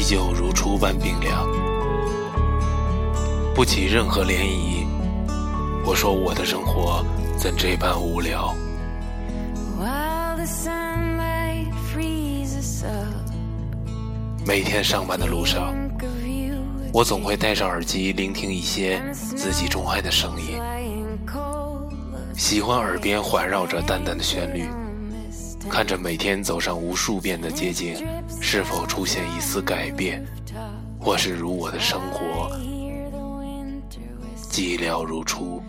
依旧如初般冰凉。不起任何涟漪我说我的生活怎这般无聊。每天上班的路上我总会戴上耳机聆听一些自己钟爱的声音喜欢耳边环绕着淡淡的旋律。看着每天走上无数遍的街景，是否出现一丝改变，或是如我的生活寂寥如初。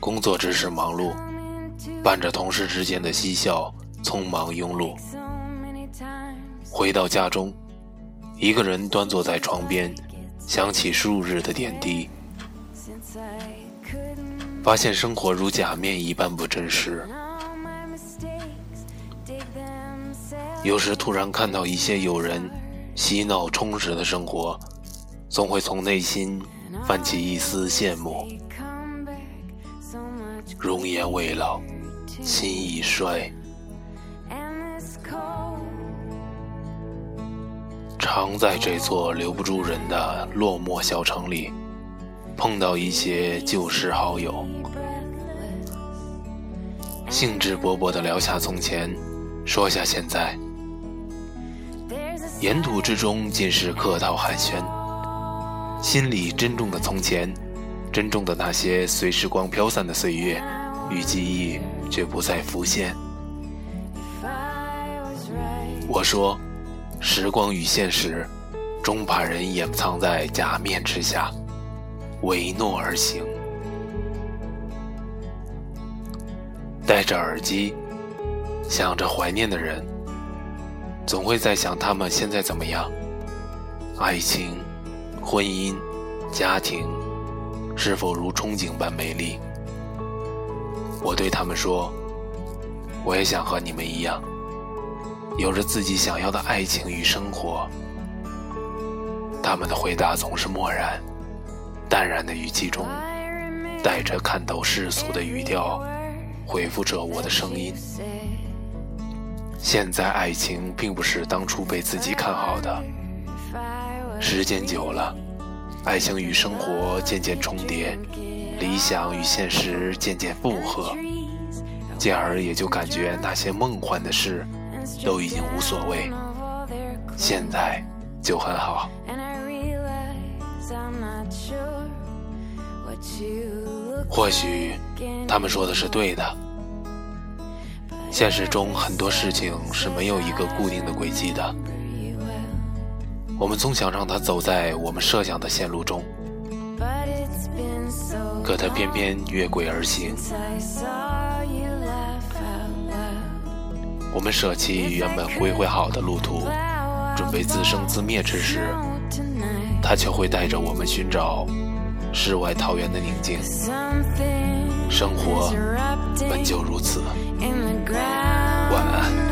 工作之时忙碌，伴着同事之间的嬉笑，匆忙庸碌。回到家中，一个人端坐在床边，想起数日的点滴，发现生活如假面一般不真实。有时突然看到一些友人嬉闹充实的生活，总会从内心泛起一丝羡慕。容颜未老，心已衰。常在这座留不住人的落寞小城里，碰到一些旧时好友，兴致勃勃地聊下从前，说下现在，言吐之中尽是客套寒暄，心里珍重的从前。珍重的那些随时光飘散的岁月与记忆，却不再浮现。我说，时光与现实，终把人掩藏在假面之下，唯诺而行。戴着耳机，想着怀念的人，总会在想他们现在怎么样？爱情、婚姻、家庭。是否如憧憬般美丽？我对他们说：“我也想和你们一样，有着自己想要的爱情与生活。”他们的回答总是漠然、淡然的语气中，带着看透世俗的语调，回复着我的声音。现在爱情并不是当初被自己看好的，时间久了。爱情与生活渐渐重叠，理想与现实渐渐复合，进而也就感觉那些梦幻的事都已经无所谓，现在就很好。或许他们说的是对的，现实中很多事情是没有一个固定的轨迹的。我们总想让他走在我们设想的线路中，可他偏偏越轨而行。我们舍弃原本规划好的路途，准备自生自灭之时，他却会带着我们寻找世外桃源的宁静。生活本就如此。晚安。